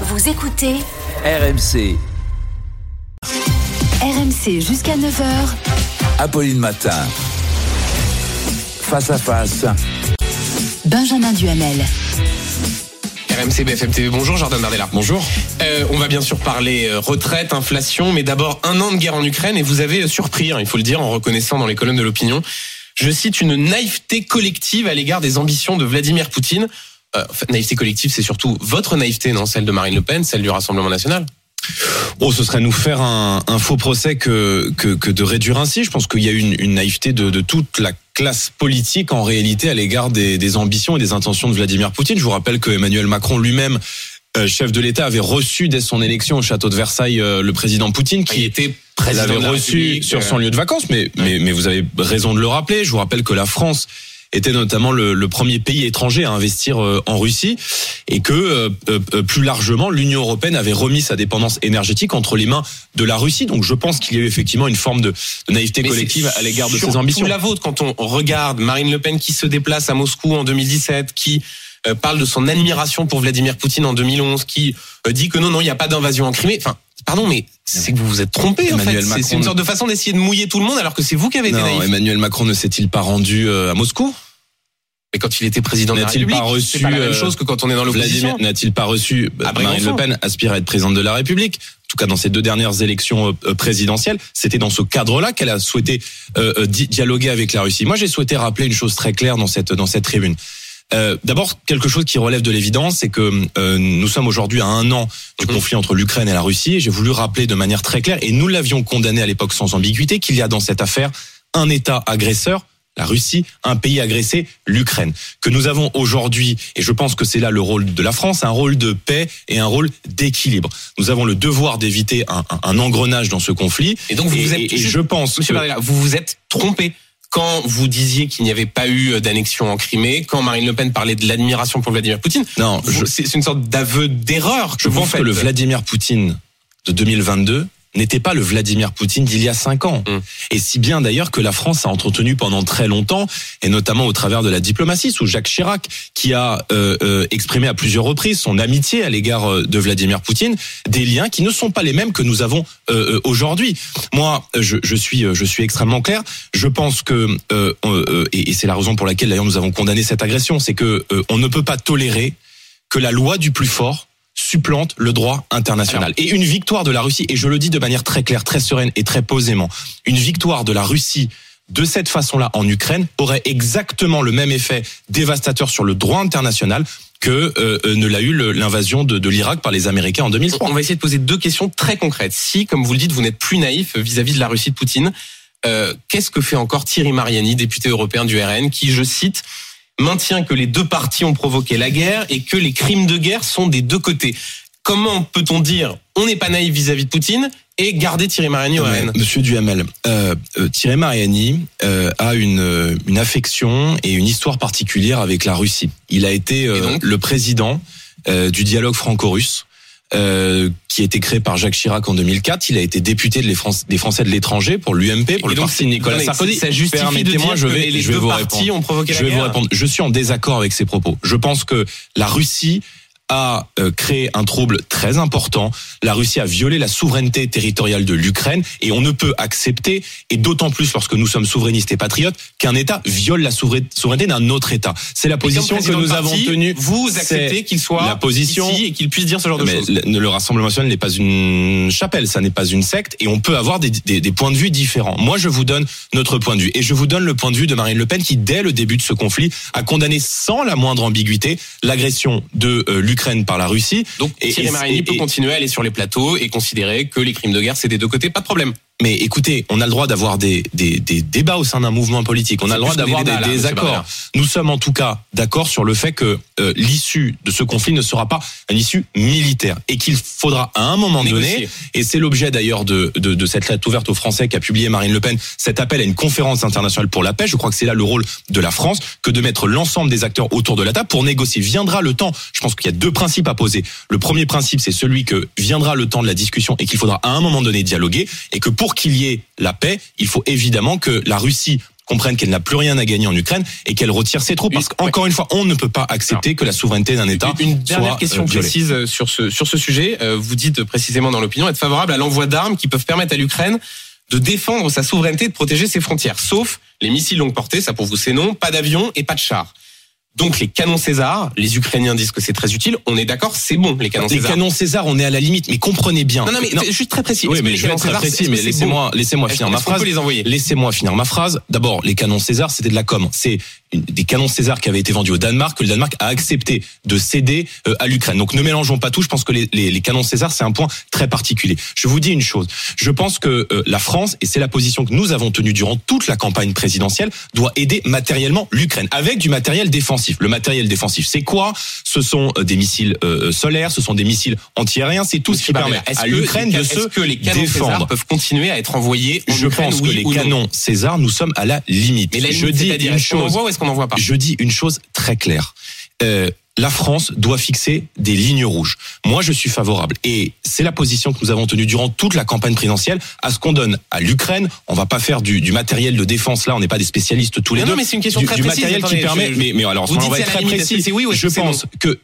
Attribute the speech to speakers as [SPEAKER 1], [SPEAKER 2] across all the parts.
[SPEAKER 1] Vous écoutez
[SPEAKER 2] RMC,
[SPEAKER 1] RMC jusqu'à 9h.
[SPEAKER 2] Apolline Matin. Face à face,
[SPEAKER 1] Benjamin Duhamel.
[SPEAKER 3] RMC BFM TV, bonjour Jordan Bardella.
[SPEAKER 4] Bonjour.
[SPEAKER 3] Euh, on va bien sûr parler euh, retraite, inflation, mais d'abord un an de guerre en Ukraine et vous avez euh, surpris, hein, il faut le dire, en reconnaissant dans les colonnes de l'opinion, je cite une naïveté collective à l'égard des ambitions de Vladimir Poutine. Euh, naïveté collective, c'est surtout votre naïveté, non Celle de Marine Le Pen, celle du Rassemblement National?
[SPEAKER 4] Oh, ce serait nous faire un, un faux procès que, que, que de réduire ainsi. Je pense qu'il y a une, une naïveté de, de toute la classe politique en réalité à l'égard des, des ambitions et des intentions de Vladimir Poutine. Je vous rappelle que Emmanuel Macron lui-même, euh, chef de l'État, avait reçu dès son élection au château de Versailles euh, le président Poutine
[SPEAKER 3] qui était président
[SPEAKER 4] l'avait
[SPEAKER 3] de la
[SPEAKER 4] reçu sur son lieu de vacances. Mais, mais, mais vous avez raison de le rappeler. Je vous rappelle que la France était notamment le, le premier pays étranger à investir euh, en Russie et que euh, euh, plus largement l'Union européenne avait remis sa dépendance énergétique entre les mains de la Russie. Donc je pense qu'il y a eu effectivement une forme de, de naïveté
[SPEAKER 3] Mais
[SPEAKER 4] collective à l'égard de ses ambitions.
[SPEAKER 3] la vôtre quand on regarde Marine Le Pen qui se déplace à Moscou en 2017, qui euh, parle de son admiration pour Vladimir Poutine en 2011, qui euh, dit que non, non, il n'y a pas d'invasion en Crimée. Enfin, pardon, mais c'est que vous vous êtes trompé en fait.
[SPEAKER 4] Emmanuel
[SPEAKER 3] C'est- C'est une sorte de façon d'essayer de mouiller tout le monde alors que c'est vous qui avez été
[SPEAKER 4] Non,
[SPEAKER 3] naïf.
[SPEAKER 4] Emmanuel Macron ne s'est-il pas rendu euh, à Moscou?
[SPEAKER 3] Mais quand il était président de la
[SPEAKER 4] N'a-t-il pas reçu,
[SPEAKER 3] pas la même
[SPEAKER 4] euh,
[SPEAKER 3] chose que quand on est dans l'opposition.
[SPEAKER 4] N'a-t-il pas reçu
[SPEAKER 3] À
[SPEAKER 4] Marine
[SPEAKER 3] Brégançon.
[SPEAKER 4] Le Pen aspire à être présidente de la République? En tout cas dans ces deux dernières élections euh, euh, présidentielles, c'était dans ce cadre-là qu'elle a souhaité euh, euh, di- dialoguer avec la Russie. Moi, j'ai souhaité rappeler une chose très claire dans cette dans cette tribune. Euh, D'abord, quelque chose qui relève de l'évidence, c'est que euh, nous sommes aujourd'hui à un an du
[SPEAKER 3] Mhm.
[SPEAKER 4] conflit entre l'Ukraine et la Russie. J'ai voulu rappeler de manière très claire, et nous l'avions condamné à l'époque sans ambiguïté, qu'il y a dans cette affaire un État agresseur, la Russie, un pays agressé, l'Ukraine. Que nous avons aujourd'hui, et je pense que c'est là le rôle de la France, un rôle de paix et un rôle d'équilibre. Nous avons le devoir d'éviter un, un- un engrenage dans ce conflit.
[SPEAKER 3] Et donc vous vous êtes
[SPEAKER 4] et, et
[SPEAKER 3] juste-
[SPEAKER 4] je pense
[SPEAKER 3] Monsieur
[SPEAKER 4] que-
[SPEAKER 3] Bardella, vous vous êtes trompé quand vous disiez qu'il n'y avait pas eu d'annexion en Crimée, quand Marine Le Pen parlait de l'admiration pour Vladimir Poutine.
[SPEAKER 4] non,
[SPEAKER 3] C'est une sorte d'aveu d'erreur.
[SPEAKER 4] je
[SPEAKER 3] vous
[SPEAKER 4] pense que le Vladimir Poutine de 2022 n'était pas le Vladimir Poutine d'il y a cinq ans.
[SPEAKER 3] Mm.
[SPEAKER 4] Et si bien d'ailleurs que la France a entretenu pendant très longtemps, et notamment au travers de la diplomatie, sous Jacques Chirac, qui a euh, euh, exprimé à plusieurs reprises son amitié à l'égard euh, de Vladimir Poutine, des liens qui ne sont pas les mêmes que nous avons euh, euh, aujourd'hui. Moi, je, je suis, euh, je suis extrêmement clair. Je pense que, euh, euh, et, et c'est la raison pour laquelle d'ailleurs nous avons condamné cette agression, c'est que euh, on ne peut pas tolérer que la loi du plus fort supplante le droit international. et une victoire de la Russie, et je le dis de manière très claire, très sereine et très posément, une victoire de la Russie de cette façon-là en Ukraine aurait exactement le même effet dévastateur sur le droit international que euh, euh, ne l'a eu l'invasion de, de l'Irak par les Américains en 2003.
[SPEAKER 3] On va essayer de poser deux questions très concrètes. Si, comme vous le dites, vous n'êtes plus naïf vis-à-vis de la Russie de Poutine, euh, qu'est-ce que fait encore Thierry Mariani, député européen du RN, qui, je cite, maintient que les deux parties ont provoqué la guerre et que les crimes de guerre sont des deux côtés Comment peut-on dire on n'est pas naïf vis-à-vis de Poutine et garder Thierry Mariani au RN
[SPEAKER 4] Monsieur Duhamel, euh, euh, Thierry Mariani euh, a une, euh, une affection et une histoire particulière avec la Russie. Il a été euh, le président euh, du dialogue franco-russe. Euh, qui a été créé par Jacques Chirac en 2004. Il a été député de les des Français de l'étranger pour l'UMP, pour
[SPEAKER 3] Et
[SPEAKER 4] le
[SPEAKER 3] donc,
[SPEAKER 4] parti de Nicolas Sarkozy.
[SPEAKER 3] Ça
[SPEAKER 4] Permettez-moi, je vais,
[SPEAKER 3] les
[SPEAKER 4] je vais
[SPEAKER 3] deux
[SPEAKER 4] vous
[SPEAKER 3] parties
[SPEAKER 4] répondre.
[SPEAKER 3] ont provoqué
[SPEAKER 4] Je vais vous répondre. Je suis en désaccord avec ces propos. Je pense que la Russie a euh, créé un trouble très important. La Russie a violé la souveraineté territoriale de l'Ukraine et on ne peut accepter, et d'autant plus lorsque nous sommes souverainistes et patriotes, qu'un État viole la souverain- souveraineté d'un autre État. C'est la position que nous avons tenue.
[SPEAKER 3] Vous acceptez qu'il soit
[SPEAKER 4] la position-
[SPEAKER 3] ici et qu'il puisse dire ce genre de choses.
[SPEAKER 4] le, le Rassemblement national n'est pas une chapelle, ça n'est pas une secte, et on peut avoir des, des, des points de vue différents. Moi, je vous donne notre point de vue, et je vous donne le point de vue de Marine Le Pen, qui dès le début de ce conflit a condamné sans la moindre ambiguïté l'agression de euh, l'Ukraine par la Russie.
[SPEAKER 3] Donc
[SPEAKER 4] Et-
[SPEAKER 3] Thierry Mariani
[SPEAKER 4] et-
[SPEAKER 3] peut
[SPEAKER 4] et-
[SPEAKER 3] continuer à aller sur les plateaux et considérer que les crimes de guerre c'est des deux côtés, pas de problème.
[SPEAKER 4] Mais écoutez, on a le droit d'avoir des, des, des débats au sein d'un mouvement politique. On a le droit
[SPEAKER 3] des
[SPEAKER 4] d'avoir des,
[SPEAKER 3] là,
[SPEAKER 4] des accords. Nous sommes en tout cas d'accord sur le fait que euh, l'issue de ce conflit ne sera pas une issue militaire et qu'il faudra à un moment donné, et c'est l'objet d'ailleurs de, de, de cette lettre ouverte aux Français qu'a publié Marine Le Pen, cet appel à une conférence internationale pour la paix. Je crois que c'est là le rôle de la France que de mettre l'ensemble des acteurs autour de la table pour négocier. Viendra le temps. Je pense qu'il y a deux principes à poser. Le premier principe, c'est celui que viendra le temps de la discussion et qu'il faudra à un moment donné dialoguer et que pour qu'il y ait la paix, il faut évidemment que la Russie comprenne qu'elle n'a plus rien à gagner en Ukraine et qu'elle retire ses troupes. Parce qu'encore une fois, on ne peut pas accepter que la souveraineté d'un État
[SPEAKER 3] Une dernière
[SPEAKER 4] soit
[SPEAKER 3] question
[SPEAKER 4] euh, violée.
[SPEAKER 3] précise euh, sur ce sur ce sujet. Euh, Vous dites précisément dans l'opinion être favorable à l'envoi d'armes qui peuvent permettre à l'Ukraine de défendre sa souveraineté, et de protéger ses frontières, sauf les missiles longue portée, ça pour vous c'est non, pas d'avions et pas de chars. Donc les canons César, les Ukrainiens disent que c'est très utile. On est d'accord, c'est bon les canons
[SPEAKER 4] Les
[SPEAKER 3] César.
[SPEAKER 4] canons César, on est à la limite, mais comprenez bien.
[SPEAKER 3] Non, non, mais juste très précis.
[SPEAKER 4] Oui, mais
[SPEAKER 3] les
[SPEAKER 4] je vais très
[SPEAKER 3] César,
[SPEAKER 4] précis, mais laissez-moi, laissez-moi finir ma phrase.
[SPEAKER 3] les envoyer
[SPEAKER 4] Laissez-moi finir ma phrase. D'abord, les canons César, c'était de la com. C'est des canons César qui avaient été vendus au Danemark, que le Danemark a accepté de céder euh, à l'Ukraine. Donc ne mélangeons pas tout. Je pense que les, les- les canons César, c'est un point très particulier. Je vous dis une chose. Je pense que euh, la France, et c'est la position que nous avons tenue durant toute la campagne présidentielle, doit aider matériellement l'Ukraine avec du matériel défensif. Le matériel défensif, c'est quoi? Ce sont euh, des missiles euh, solaires, ce sont des missiles anti-aériens, c'est tout ce qui permet
[SPEAKER 3] Est-ce
[SPEAKER 4] à l'Ukraine de se
[SPEAKER 3] que les canons
[SPEAKER 4] défendre.
[SPEAKER 3] César peuvent continuer à être envoyés en
[SPEAKER 4] Je
[SPEAKER 3] Ukraine,
[SPEAKER 4] pense que les canons César, nous sommes à la limite.
[SPEAKER 3] Mais la
[SPEAKER 4] je dis une chose.
[SPEAKER 3] envoie ou est-ce qu'on n'envoie pas?
[SPEAKER 4] Je dis une chose très claire. Euh, la France doit fixer des lignes rouges. Moi, je suis favorable. Et c'est la position que nous avons tenue durant toute la campagne présidentielle à ce qu'on donne à l'Ukraine. On va pas faire du, du matériel de défense. Là, on n'est pas des spécialistes tous les
[SPEAKER 3] Non,
[SPEAKER 4] deux.
[SPEAKER 3] non, mais c'est une question
[SPEAKER 4] du,
[SPEAKER 3] très
[SPEAKER 4] du
[SPEAKER 3] précise.
[SPEAKER 4] matériel
[SPEAKER 3] Attendez,
[SPEAKER 4] qui permet.
[SPEAKER 3] je-
[SPEAKER 4] mais, mais alors,
[SPEAKER 3] Vous
[SPEAKER 4] on
[SPEAKER 3] dites
[SPEAKER 4] va
[SPEAKER 3] c'est
[SPEAKER 4] être très
[SPEAKER 3] limite.
[SPEAKER 4] Précis.
[SPEAKER 3] c'est oui
[SPEAKER 4] je pense que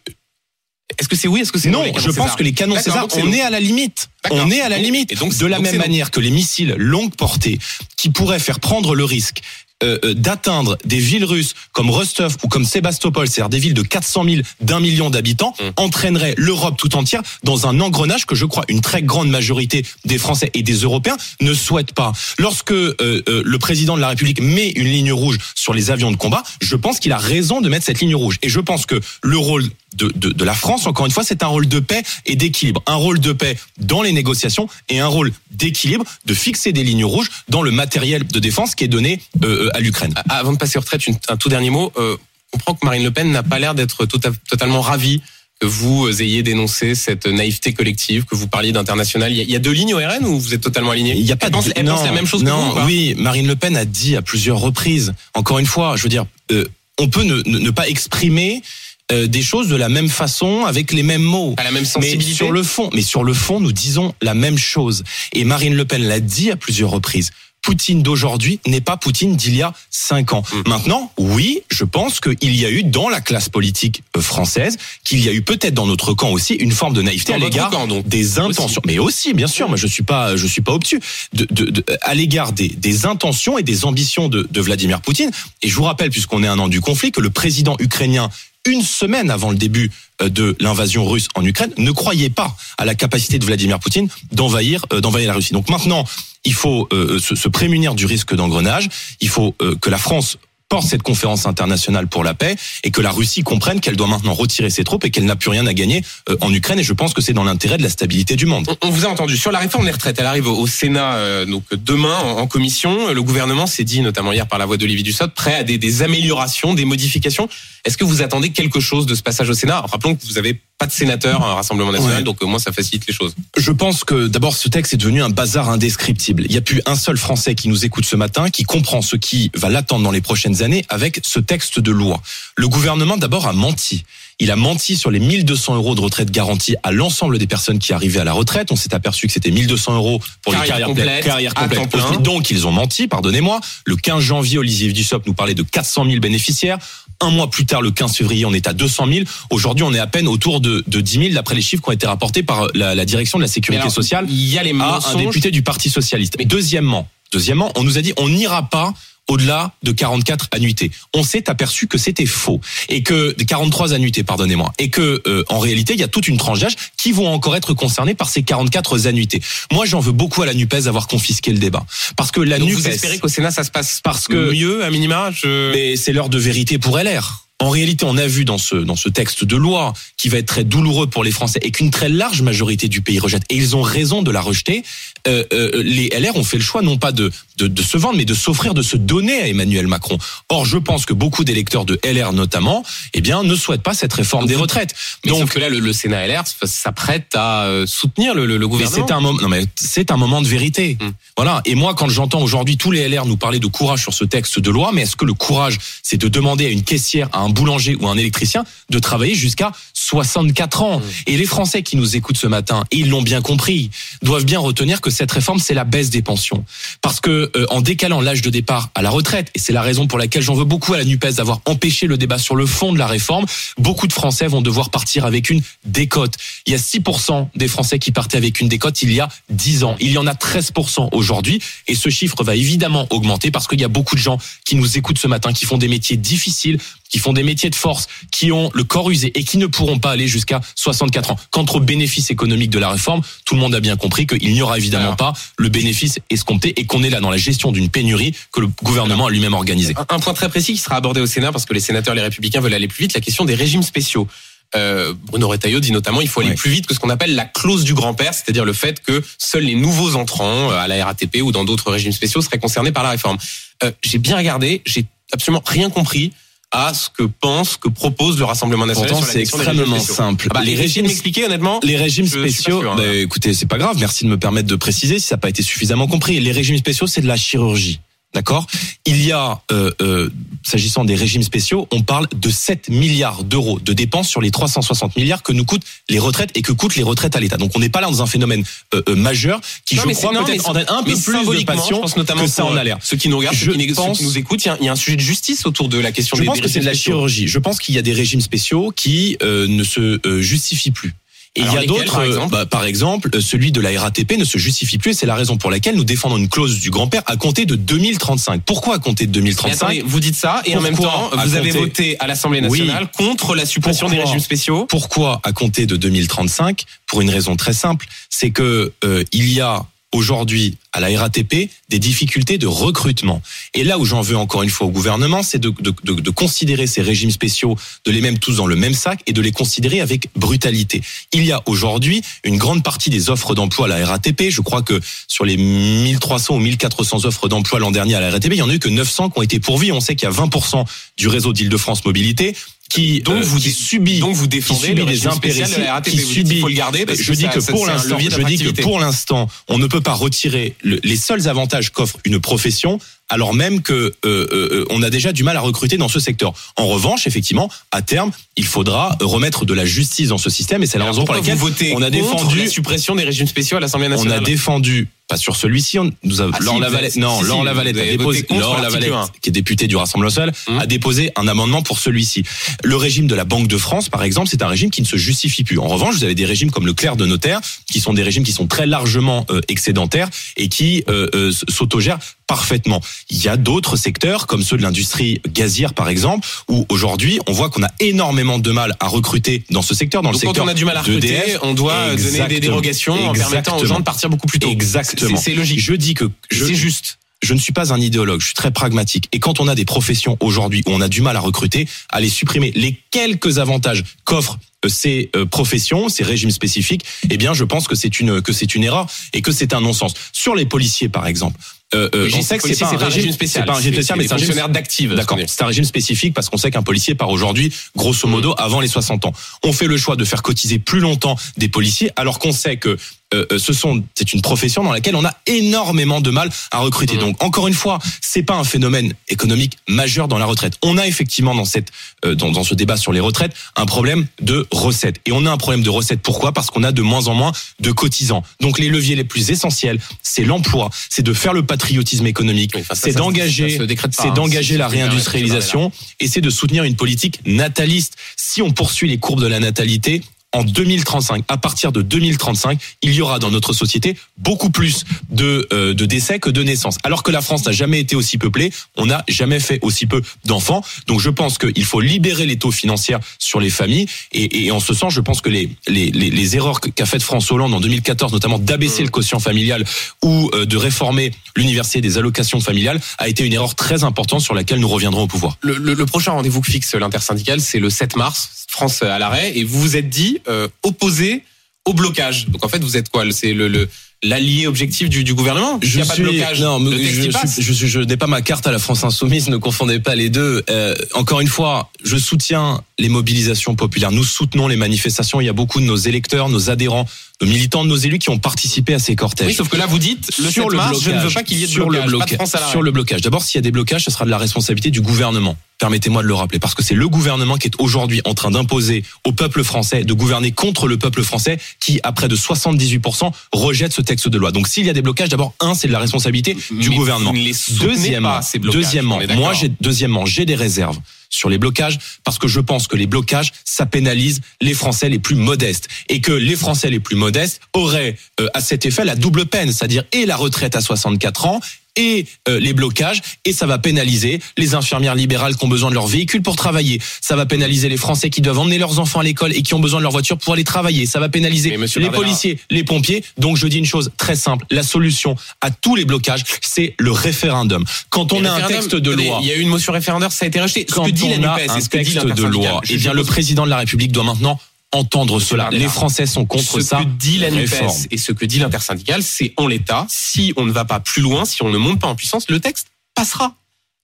[SPEAKER 3] Est-ce que c'est oui Est-ce que c'est non
[SPEAKER 4] non, je pense que les canons César, on
[SPEAKER 3] non.
[SPEAKER 4] est à la limite. On est à la limite.
[SPEAKER 3] et donc-
[SPEAKER 4] de la
[SPEAKER 3] donc
[SPEAKER 4] même manière que les missiles longue portée qui pourraient faire prendre le risque euh, euh, d'atteindre des villes russes comme Rostov ou comme Sébastopol, c'est-à-dire des villes de 400 000, d'un million d'habitants,
[SPEAKER 3] Mm.
[SPEAKER 4] entraîneraient l'Europe tout entière dans un engrenage que je crois une très grande majorité des Français et des Européens ne souhaitent pas. Lorsque euh, euh, le président de la République met une ligne rouge sur les avions de combat, je pense qu'il a raison de mettre cette ligne rouge. Et je pense que le rôle de, de, de la France, encore une fois, c'est un rôle de paix et d'équilibre. Un rôle de paix dans les négociations et un rôle d'équilibre de fixer des lignes rouges dans le matériel de défense qui est donné euh, à l'Ukraine.
[SPEAKER 3] Avant de passer aux retraites, une- un tout dernier mot. Euh, on comprend que Marine Le Pen n'a pas l'air d'être tota- totalement ravie que vous euh, ayez dénoncé cette naïveté collective, que vous parliez d'international. Il y a- deux lignes au RN ou vous êtes totalement aligné
[SPEAKER 4] Il y a pas
[SPEAKER 3] elle
[SPEAKER 4] de
[SPEAKER 3] pense, elle
[SPEAKER 4] non,
[SPEAKER 3] pense la même chose que
[SPEAKER 4] non,
[SPEAKER 3] vous ou pas?
[SPEAKER 4] Oui, Marine Le Pen a dit à plusieurs reprises. Encore une fois, je veux dire, euh, on peut ne, ne, ne pas exprimer euh, des choses de la même façon avec les mêmes mots.
[SPEAKER 3] Pas la même
[SPEAKER 4] Mais
[SPEAKER 3] sensibilité
[SPEAKER 4] sur le fond, mais sur le fond, nous disons la même chose. Et Marine Le Pen l'a dit à plusieurs reprises. Poutine d'aujourd'hui n'est pas Poutine d'il y a cinq ans.
[SPEAKER 3] Mm.
[SPEAKER 4] Maintenant, oui, je pense qu'il y a eu dans la classe politique française, qu'il y a eu peut-être dans notre camp aussi une forme de naïveté
[SPEAKER 3] Dans
[SPEAKER 4] à l'égard des intentions. Mais aussi, bien sûr, moi je suis pas, je suis pas obtus de, de, de- à l'égard des, des intentions et des ambitions de, de Vladimir Poutine. Et je vous rappelle, puisqu'on est un an du conflit, que le président ukrainien une semaine avant le début euh, de l'invasion russe en Ukraine, ne croyait pas à la capacité de Vladimir Poutine d'envahir euh, d'envahir la Russie. Donc maintenant, il faut euh, se, prémunir du risque d'engrenage. Il faut que la France porte cette conférence internationale pour la paix et que la Russie comprenne qu'elle doit maintenant retirer ses troupes et qu'elle n'a plus rien à gagner euh, en Ukraine. Et je pense que c'est dans l'intérêt de la stabilité du monde.
[SPEAKER 3] On- vous a entendu sur la réforme des retraites. Elle arrive au Sénat euh, donc demain en, commission. Le gouvernement s'est dit, notamment hier par la voix d'Olivier Dussopt, prêt à des, améliorations, des modifications. Est-ce que vous attendez quelque chose de ce passage au Sénat? Rappelons que vous n'avez pas de sénateur à un Rassemblement national,
[SPEAKER 4] Ouais.
[SPEAKER 3] donc au moins ça facilite les choses.
[SPEAKER 4] Je pense que d'abord ce texte est devenu un bazar indescriptible. Il n'y a plus un seul Français qui nous écoute ce matin qui comprend ce qui va l'attendre dans les prochaines années avec ce texte de loi. Le gouvernement d'abord a menti. Il a menti sur les 1200 euros de retraite garantie à l'ensemble des personnes qui arrivaient à la retraite. On s'est aperçu que c'était 1200 euros pour
[SPEAKER 3] Carrière
[SPEAKER 4] les carrières
[SPEAKER 3] complète,
[SPEAKER 4] complètes.
[SPEAKER 3] temps plein.
[SPEAKER 4] Donc ils ont menti, pardonnez-moi. Le 15 janvier, Olivier Dussopt nous parlait de 400 000 bénéficiaires. Un mois plus tard, le 15 février, on est à 200 000. Aujourd'hui, on est à peine autour de, de 10 000 d'après les chiffres qui ont été rapportés par la, la direction de la sécurité
[SPEAKER 3] alors,
[SPEAKER 4] sociale
[SPEAKER 3] Il y a les
[SPEAKER 4] à un député du Parti socialiste. Mais deuxièmement, deuxièmement, on nous a dit on n'ira pas au-delà de 44 annuités. On s'est aperçu que c'était faux et que 43 annuités, pardonnez-moi, et que euh, en réalité il y a toute une tranche d'âge qui vont encore être concernés par ces 44 annuités. Moi, j'en veux beaucoup à la Nupes d'avoir confisqué le débat parce que la
[SPEAKER 3] Donc
[SPEAKER 4] Nupes,
[SPEAKER 3] vous espérez qu'au Sénat ça se passe
[SPEAKER 4] Parce que-
[SPEAKER 3] mieux à minima je...
[SPEAKER 4] mais c'est l'heure de vérité pour LR. En réalité, on a vu dans ce dans ce texte de loi qui va être très douloureux pour les Français et qu'une très large majorité du pays rejette et ils ont raison de la rejeter. Euh, euh, les LR ont fait le choix non pas de, de de se vendre mais de s'offrir, de se donner à Emmanuel Macron. Or, je pense que beaucoup d'électeurs de LR notamment, eh bien, ne souhaitent pas cette réforme des retraites.
[SPEAKER 3] Mais
[SPEAKER 4] Donc
[SPEAKER 3] sauf que là, le, le Sénat LR s'apprête à euh, soutenir le, le, le gouvernement.
[SPEAKER 4] c'est un moment, non mais c'est un moment de vérité.
[SPEAKER 3] Mm.
[SPEAKER 4] Voilà. Et moi, quand j'entends aujourd'hui tous les LR nous parler de courage sur ce texte de loi, mais est-ce que le courage, c'est de demander à une caissière à un boulanger ou un électricien de travailler jusqu'à 64 ans. Et les Français qui nous écoutent ce matin, et ils l'ont bien compris, doivent bien retenir que cette réforme, c'est la baisse des pensions. Parce que euh, en décalant l'âge de départ à la retraite, et c'est la raison pour laquelle j'en veux beaucoup à la NUPES d'avoir empêché le débat sur le fond de la réforme, beaucoup de Français vont devoir partir avec une décote. Il y a 6% des Français qui partaient avec une décote il y a 10 ans. Il y en a 13% aujourd'hui, et ce chiffre va évidemment augmenter parce qu'il y a beaucoup de gens qui nous écoutent ce matin, qui font des métiers difficiles, qui font des métiers de force, qui ont le corps usé et qui ne pourront pas aller jusqu'à 64 ans. Quant au bénéfice économique de la réforme, tout le monde a bien compris qu'il n'y aura évidemment
[SPEAKER 3] Alors.
[SPEAKER 4] pas le bénéfice escompté et qu'on est là dans la gestion d'une pénurie que le gouvernement a lui-même organisée.
[SPEAKER 3] Un- Un point très précis qui sera abordé au Sénat parce que les sénateurs, les républicains veulent aller plus vite, la question des régimes spéciaux. Euh, Bruno Retailleau dit notamment il faut aller
[SPEAKER 4] Ouais.
[SPEAKER 3] plus vite que ce qu'on appelle la clause du grand-père, c'est-à-dire le fait que seuls les nouveaux entrants euh, à la RATP ou dans d'autres régimes spéciaux seraient concernés par la réforme. Euh, j'ai bien regardé, j'ai absolument rien compris à ce que pense, que propose le Rassemblement national
[SPEAKER 4] Pourtant, c'est extrêmement simple.
[SPEAKER 3] Ah bah,
[SPEAKER 4] les
[SPEAKER 3] les régimes m'expliquer honnêtement.
[SPEAKER 4] Les régimes spéciaux,
[SPEAKER 3] sûr, hein.
[SPEAKER 4] bah, écoutez, c'est pas grave. Merci de me permettre de préciser si ça n'a pas été suffisamment compris. Les régimes spéciaux, c'est de la chirurgie. D'accord? Il y a, euh, euh, s'agissant des régimes spéciaux, on parle de 7 milliards d'euros de dépenses sur les 360 milliards que nous coûtent les retraites et que coûtent les retraites à l'État. Donc on n'est pas là dans un phénomène euh, majeur qui,
[SPEAKER 3] Non,
[SPEAKER 4] je crois, peut-être entraîne un peu plus de passion
[SPEAKER 3] je pense notamment
[SPEAKER 4] que ça en a l'air.
[SPEAKER 3] Ceux qui nous regardent,
[SPEAKER 4] Je
[SPEAKER 3] ceux, qui, ceux
[SPEAKER 4] pense-
[SPEAKER 3] qui nous écoutent, il y, a, il y a un sujet de justice autour de la question
[SPEAKER 4] Je
[SPEAKER 3] des,
[SPEAKER 4] pense
[SPEAKER 3] des
[SPEAKER 4] que c'est de la chirurgie. Je pense qu'il y a des régimes spéciaux qui euh, ne se euh, justifient plus. Et
[SPEAKER 3] Alors
[SPEAKER 4] il y a d'autres,
[SPEAKER 3] par
[SPEAKER 4] euh,
[SPEAKER 3] exemple
[SPEAKER 4] bah, par exemple, euh, celui de la RATP ne se justifie plus et c'est la raison pour laquelle nous défendons une clause du grand-père à compter de 2035. Pourquoi à compter de
[SPEAKER 3] Mais
[SPEAKER 4] 2035
[SPEAKER 3] attendez, vous dites ça et en même temps, vous avez
[SPEAKER 4] compter
[SPEAKER 3] voté à l'Assemblée
[SPEAKER 4] Oui.
[SPEAKER 3] nationale contre la suppression des régimes spéciaux.
[SPEAKER 4] Pourquoi à compter de 2035 Pour une raison très simple, c'est que euh, il y a aujourd'hui à la RATP des difficultés de recrutement. Et là où j'en veux encore une fois au gouvernement, c'est de, de, de, de considérer ces régimes spéciaux, de les mettre tous dans le même sac et de les considérer avec brutalité. Il y a aujourd'hui une grande partie des offres d'emploi à la RATP. Je crois que sur les 1300 ou 1400 offres d'emploi l'an dernier à la RATP, il y en a eu que 900 qui ont été pourvues. On sait qu'il y a 20% du réseau d'Île-de-France Mobilité qui,
[SPEAKER 3] Donc
[SPEAKER 4] euh,
[SPEAKER 3] vous
[SPEAKER 4] qui subit
[SPEAKER 3] donc vous défendez
[SPEAKER 4] subit
[SPEAKER 3] le
[SPEAKER 4] des
[SPEAKER 3] RATP.
[SPEAKER 4] qui subit.
[SPEAKER 3] qu'il faut le garder parce
[SPEAKER 4] je
[SPEAKER 3] que
[SPEAKER 4] dis
[SPEAKER 3] ça-
[SPEAKER 4] que pour l'instant, je dis que pour l'instant, on ne peut pas retirer le- les seuls avantages qu'offre une profession, alors même que euh, euh, on a déjà du mal à recruter dans ce secteur. En revanche, effectivement, à terme, il faudra remettre de la justice dans ce système, et c'est la raison pour laquelle on a défendu
[SPEAKER 3] la suppression des régimes spéciaux à l'Assemblée
[SPEAKER 4] on
[SPEAKER 3] nationale.
[SPEAKER 4] a défendu pas sur celui-ci, on nous a
[SPEAKER 3] Ah,
[SPEAKER 4] Laure
[SPEAKER 3] si,
[SPEAKER 4] Lavalette, non,
[SPEAKER 3] si,
[SPEAKER 4] Laure Lavalette a déposé Laure Lavalette,
[SPEAKER 3] 1.
[SPEAKER 4] qui est députée du Rassemblement national,
[SPEAKER 3] Hum.
[SPEAKER 4] a déposé un amendement pour celui-ci. Le régime de la Banque de France, par exemple, c'est un régime qui ne se justifie plus. En revanche, vous avez des régimes comme le clerc de notaire, qui sont des régimes qui sont très largement euh, excédentaires et qui euh, euh, s'autogèrent parfaitement. Il y a d'autres secteurs, comme ceux de l'industrie gazière, par exemple, où aujourd'hui, on voit qu'on a énormément de mal à recruter dans ce secteur, dans
[SPEAKER 3] Donc
[SPEAKER 4] le secteur
[SPEAKER 3] quand on a du mal à recruter, on doit donner des dérogations en permettant aux gens de partir beaucoup plus tôt.
[SPEAKER 4] Exactement.
[SPEAKER 3] C'est logique.
[SPEAKER 4] Je dis que
[SPEAKER 3] C'est juste.
[SPEAKER 4] je ne suis pas un idéologue, je suis très pragmatique. Et quand on a des professions aujourd'hui où on a du mal à recruter, à les supprimer les quelques avantages qu'offrent euh, ces euh, professions, ces régimes spécifiques, eh bien, je pense que c'est une que c'est une erreur et que c'est un non-sens. Sur les policiers, par exemple, euh, euh, on sait que c'est pas un régime
[SPEAKER 3] spécial.
[SPEAKER 4] c'est pas un régime spécial, mais c'est un
[SPEAKER 3] d'active.
[SPEAKER 4] D'accord, c'est un régime spécifique parce qu'on sait qu'un policier part aujourd'hui, grosso modo, avant les 60 ans. On fait le choix de faire cotiser plus longtemps des policiers, alors qu'on sait que euh, euh, ce sont, c'est une profession dans laquelle on a énormément de mal à recruter.
[SPEAKER 3] Mhm.
[SPEAKER 4] Donc, encore une fois, c'est pas un phénomène économique majeur dans la retraite. On a effectivement dans cette, euh, dans, dans ce débat sur les retraites, un problème de recettes. Et on a un problème de recettes. Pourquoi? Parce qu'on a de moins en moins de cotisants. Donc, les leviers les plus essentiels, c'est l'emploi, c'est de faire le patriotisme économique,
[SPEAKER 3] Oui,
[SPEAKER 4] c'est
[SPEAKER 3] ça,
[SPEAKER 4] d'engager, c'est
[SPEAKER 3] hein.
[SPEAKER 4] d'engager la réindustrialisation et c'est de soutenir une politique nataliste. Si on poursuit les courbes de la natalité, en 2035, à partir de 2035, il y aura dans notre société beaucoup plus de, euh, de décès que de naissances. Alors que la France n'a jamais été aussi peuplée, on n'a jamais fait aussi peu d'enfants. Donc je pense qu'il faut libérer les taux financiers sur les familles. Et, et en ce sens, je pense que les, les, les, les erreurs qu'a faites François Hollande en 2014, notamment d'abaisser le quotient familial ou euh, de réformer l'université des allocations familiales, a été une erreur très importante sur laquelle nous reviendrons au pouvoir.
[SPEAKER 3] Le, le- le prochain rendez-vous que fixe l'intersyndicale, c'est le 7 mars, France à l'arrêt, et vous vous êtes dit euh, opposé au blocage. Donc en fait, vous êtes quoi C'est le, le l'allié objectif du, du gouvernement? Il n'y a pas de blocage.
[SPEAKER 4] non, mais
[SPEAKER 3] le texte
[SPEAKER 4] je,
[SPEAKER 3] y
[SPEAKER 4] suis- je, suis- je n'ai pas ma carte à la France insoumise. Ne confondez pas les deux. Euh, encore une fois, je soutiens les mobilisations populaires. Nous soutenons les manifestations. Il y a beaucoup de nos électeurs, nos adhérents, nos militants, nos élus qui ont participé à ces cortèges.
[SPEAKER 3] Oui, sauf que là, vous dites le 7 mars, je ne veux pas qu'il y ait de
[SPEAKER 4] sur
[SPEAKER 3] blocage.
[SPEAKER 4] le
[SPEAKER 3] pas de
[SPEAKER 4] blocage. Sur le blocage. D'abord, s'il y a des blocages, ce sera de la responsabilité du gouvernement. permettez-moi de le rappeler, parce que c'est le gouvernement qui est aujourd'hui en train d'imposer au peuple français de gouverner contre le peuple français qui, à près de 78%, rejette ce texte de loi. Donc s'il y a des blocages, d'abord, un, c'est de la responsabilité du
[SPEAKER 3] Mais
[SPEAKER 4] gouvernement. Deuxièmement,
[SPEAKER 3] blocages,
[SPEAKER 4] deuxièmement, moi j'ai deuxièmement, j'ai des réserves sur les blocages parce que je pense que les blocages ça pénalise les Français les plus modestes. Et que les Français les plus modestes auraient euh, à cet effet la double peine, c'est-à-dire et la retraite à 64 ans et euh, les blocages et ça va pénaliser les infirmières libérales qui ont besoin de leur véhicule pour travailler. Ça va pénaliser les Français qui doivent emmener leurs enfants à l'école et qui ont besoin de leur voiture pour aller travailler. Ça va pénaliser les
[SPEAKER 3] Bardella-
[SPEAKER 4] policiers, les pompiers. Donc je dis une chose très simple, la solution à tous les blocages, c'est le référendum. Quand on
[SPEAKER 3] Mais
[SPEAKER 4] a un texte de loi
[SPEAKER 3] Il y a eu une motion référendaire, ça a été rejeté. Ce que dit
[SPEAKER 4] on
[SPEAKER 3] la
[SPEAKER 4] a un
[SPEAKER 3] c'est ce que dit
[SPEAKER 4] texte de loi, eh bien le président de la République doit maintenant entendre cela. Les Français sont contre
[SPEAKER 3] ce
[SPEAKER 4] ça.
[SPEAKER 3] que dit la NUPES et ce que dit l'intersyndicale, c'est en l'état, si on ne va pas plus loin, si on ne monte pas en puissance, le texte passera.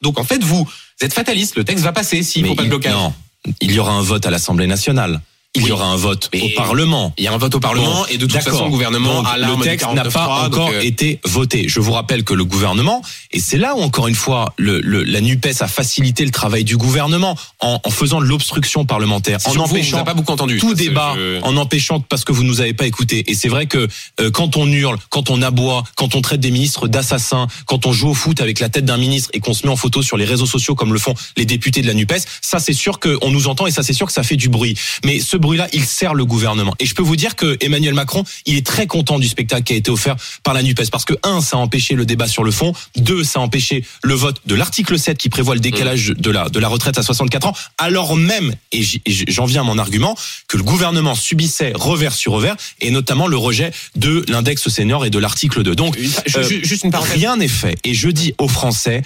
[SPEAKER 3] Donc en fait, vous, vous êtes fataliste, le texte va passer s'il ne faut pas de blocage.
[SPEAKER 4] Non, il y aura un vote à l'Assemblée nationale. Il
[SPEAKER 3] Oui.
[SPEAKER 4] y aura un vote
[SPEAKER 3] Mais
[SPEAKER 4] au Parlement.
[SPEAKER 3] Il y a un vote au Parlement
[SPEAKER 4] Bon,
[SPEAKER 3] et de toute façon, le gouvernement
[SPEAKER 4] Donc,
[SPEAKER 3] a l'arme
[SPEAKER 4] le texte n'a pas
[SPEAKER 3] 49.3, donc,
[SPEAKER 4] encore
[SPEAKER 3] euh,
[SPEAKER 4] été voté. Je vous rappelle que le gouvernement, et c'est là où encore une fois le, le- la Nupes a facilité le travail du gouvernement en, en faisant de l'obstruction parlementaire, en
[SPEAKER 3] sur vous, on vous
[SPEAKER 4] empêchant
[SPEAKER 3] pas beaucoup entendu.
[SPEAKER 4] tout débat
[SPEAKER 3] je-
[SPEAKER 4] en empêchant parce que vous nous avez pas écouté. Et c'est vrai que euh, quand on hurle, quand on aboie, quand on traite des ministres d'assassins, quand on joue au foot avec la tête d'un ministre et qu'on se met en photo sur les réseaux sociaux comme le font les députés de la Nupes, ça c'est sûr qu'on nous entend et ça c'est sûr que ça fait du bruit. Mais ce bruit-là, il sert le gouvernement. Et je peux vous dire que Emmanuel Macron, il est très content du spectacle qui a été offert par la Nupes parce que un, ça a empêché le débat sur le fond. Deux, ça a empêché le vote de l'article 7 qui prévoit le décalage de la de la retraite à 64 ans, alors même et j'en viens à mon argument que le gouvernement subissait revers sur revers et notamment le rejet de l'index senior et de l'article 2. Donc euh,
[SPEAKER 3] ju- juste une parenthèse.
[SPEAKER 4] rien n'est fait et je dis aux Français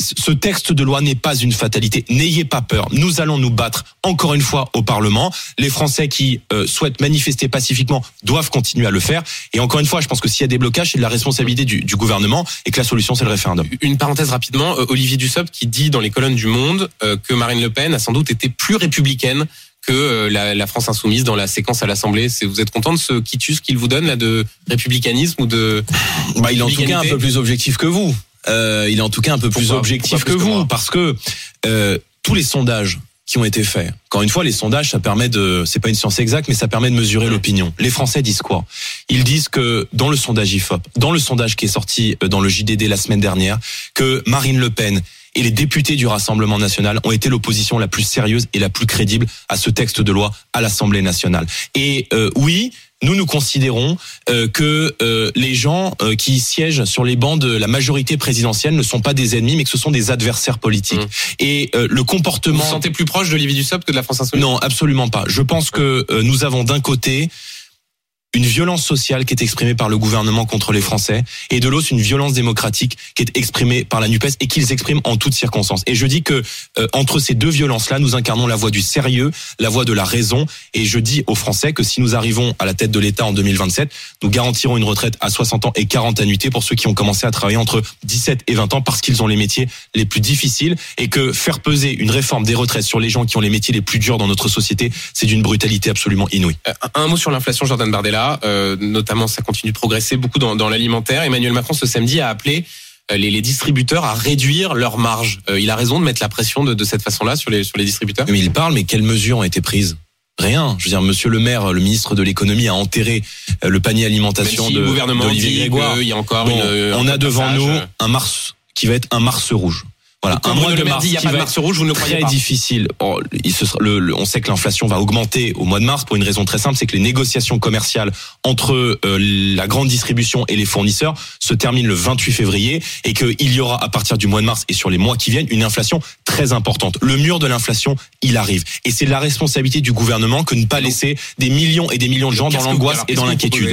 [SPEAKER 4] ce- texte de loi n'est pas une fatalité. N'ayez pas peur. Nous allons nous battre encore une fois au Parlement. Les Français qui euh, souhaitent manifester pacifiquement doivent continuer à le faire. Et encore une fois, je pense que s'il y a des blocages, c'est de la responsabilité du, du gouvernement et que la solution, c'est le référendum.
[SPEAKER 3] Une parenthèse rapidement, euh, Olivier Dussopt qui dit dans les colonnes du Monde euh, que Marine Le Pen a sans doute été plus républicaine que euh, la, la France insoumise dans la séquence à l'Assemblée. C'est- Vous êtes content de ce quitus qu'il vous donne là de républicanisme ou de
[SPEAKER 4] Bah, il est en tout cas un peu plus objectif que vous. Euh, il est en tout cas un peu plus
[SPEAKER 3] Pourquoi
[SPEAKER 4] objectif
[SPEAKER 3] Pourquoi
[SPEAKER 4] que
[SPEAKER 3] plus que
[SPEAKER 4] vous parce que euh, tous les sondages qui ont été faits. Encore une fois, les sondages, ça permet de, c'est pas une science exacte, mais ça permet de mesurer l'opinion. Les Français disent quoi? Ils disent que dans le sondage Ifop, dans le sondage qui est sorti euh, dans le JDD la semaine dernière, que Marine Le Pen et les députés du Rassemblement national ont été l'opposition la plus sérieuse et la plus crédible à ce texte de loi à l'Assemblée nationale. Et euh, oui, nous nous considérons euh, que euh, les gens euh, qui siègent sur les bancs de la majorité présidentielle ne sont pas des ennemis, mais que ce sont des adversaires politiques.
[SPEAKER 3] Mmh.
[SPEAKER 4] Et euh, le
[SPEAKER 3] vous
[SPEAKER 4] comportement
[SPEAKER 3] vous sentez plus proche d'Olivier Dussopt que de la France insoumise?
[SPEAKER 4] Non, absolument pas. Je pense que euh, nous avons d'un côté une violence sociale qui est exprimée par le gouvernement contre les Français et de l'autre une violence démocratique qui est exprimée par la Nupes et qu'ils expriment en toutes circonstances. Et je dis que euh, entre ces deux violences-là, nous incarnons la voie du sérieux, la voie de la raison. Et je dis aux Français que si nous arrivons à la tête de l'État en 2027, nous garantirons une retraite à 60 ans et 40 annuités pour ceux qui ont commencé à travailler entre 17 et 20 ans parce qu'ils ont les métiers les plus difficiles et que faire peser une réforme des retraites sur les gens qui ont les métiers les plus durs dans notre société, c'est d'une brutalité absolument inouïe.
[SPEAKER 3] Euh, Un un mot sur l'inflation, Jordan Bardella. Euh, notamment, ça continue de progresser beaucoup dans, dans l'alimentaire. Emmanuel Macron, ce samedi, a appelé euh, les, les distributeurs à réduire leurs marges. Euh, il a raison de mettre la pression de, de cette façon-là sur les, sur les distributeurs
[SPEAKER 4] Mais il parle, mais quelles mesures ont été prises? Rien. Je veux dire, Monsieur le Maire, le ministre de l'économie, a enterré le panier
[SPEAKER 3] Même
[SPEAKER 4] alimentation
[SPEAKER 3] si
[SPEAKER 4] de
[SPEAKER 3] le gouvernement
[SPEAKER 4] d'Olivier Grégoire.
[SPEAKER 3] qu'il y a encore
[SPEAKER 4] Bon,
[SPEAKER 3] une,
[SPEAKER 4] on
[SPEAKER 3] un
[SPEAKER 4] a devant
[SPEAKER 3] passage.
[SPEAKER 4] nous un mars qui va être un mars rouge. Voilà, un mois de mars
[SPEAKER 3] il n'y a pas de mars rouge, vous ne le croyez
[SPEAKER 4] très
[SPEAKER 3] pas.
[SPEAKER 4] difficile. Oh, il se sera- le- le- on sait que l'inflation va augmenter au mois de mars pour une raison très simple, c'est que les négociations commerciales entre euh, la grande distribution et les fournisseurs se terminent le 28 février et qu'il y aura à partir du mois de mars et sur les mois qui viennent une inflation très importante. Le mur de l'inflation, il arrive. Et c'est la responsabilité du gouvernement que ne pas laisser des millions et des millions de gens dans l'angoisse et dans l'inquiétude.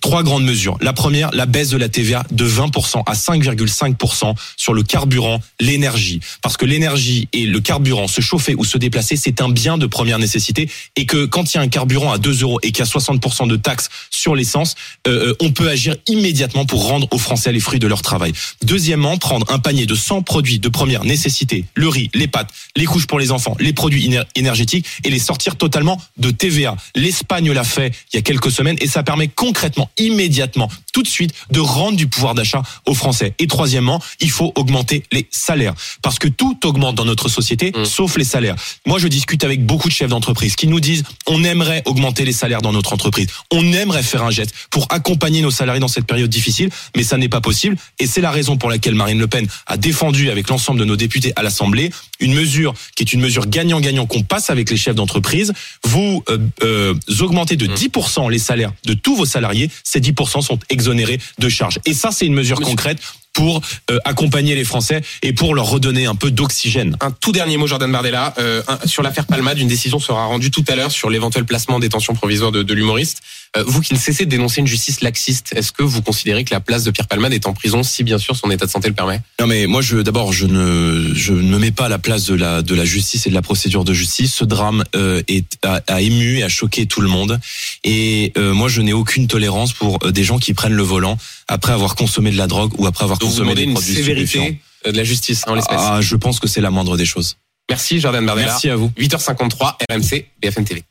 [SPEAKER 4] Trois grandes mesures. La première, la baisse de la TVA de 20% à 5,5% sur le carburant, l'énergie. Parce que l'énergie et le carburant, se chauffer ou se déplacer, c'est un bien de première nécessité. Et que quand il y a un carburant à 2 euros et qu'il y a 60% de taxes sur l'essence, euh, on peut agir immédiatement pour rendre aux Français les fruits de leur travail. Deuxièmement, prendre un panier de 100 produits de première nécessité, le riz, les pâtes, les couches pour les enfants, les produits éner- énergétiques et les sortir totalement de TVA. L'Espagne l'a fait il y a quelques semaines et ça permet concrètement immédiatement, tout de suite, de rendre du pouvoir d'achat aux Français. Et troisièmement, il faut augmenter les salaires. Parce que tout augmente dans notre société,
[SPEAKER 3] Mmh.
[SPEAKER 4] sauf les salaires. Moi, je discute avec beaucoup de chefs d'entreprise qui nous disent, on aimerait augmenter les salaires dans notre entreprise. On aimerait faire un geste pour accompagner nos salariés dans cette période difficile, mais ça n'est pas possible. Et c'est la raison pour laquelle Marine Le Pen a défendu avec l'ensemble de nos députés à l'Assemblée une mesure qui est une mesure gagnant-gagnant qu'on passe avec les chefs d'entreprise. Vous euh, euh, augmentez de
[SPEAKER 3] Mmh.
[SPEAKER 4] 10% les salaires de tous vos salariés. Ces 10% sont exonérés de charges. Et ça, c'est une mesure
[SPEAKER 3] Monsieur-
[SPEAKER 4] concrète pour euh, accompagner les Français et pour leur redonner un peu d'oxygène.
[SPEAKER 3] Un tout dernier mot, Jordan Bardella, euh, un- sur l'affaire Palmade. Une décision sera rendue tout à l'heure sur l'éventuel placement en détention provisoire de, de l'humoriste. Euh, vous qui ne cessez de dénoncer une justice laxiste, est-ce que vous considérez que la place de Pierre Palmade est en prison si bien sûr son état de santé le permet?
[SPEAKER 4] Non mais moi je d'abord je ne je ne me mets pas à la place de la de la justice et de la procédure de justice. Ce drame euh, est a, a ému et a choqué tout le monde et euh, moi je n'ai aucune tolérance pour euh, des gens qui prennent le volant après avoir consommé de la drogue ou après avoir
[SPEAKER 3] Donc vous
[SPEAKER 4] consommé
[SPEAKER 3] demandez
[SPEAKER 4] des
[SPEAKER 3] une
[SPEAKER 4] produits
[SPEAKER 3] sévérité euh, de la justice en l'espèce.
[SPEAKER 4] Ah, je pense que c'est la moindre des choses.
[SPEAKER 3] Merci Jordan Bardella.
[SPEAKER 4] Merci à vous.
[SPEAKER 3] 8h53, RMC, BFM TV.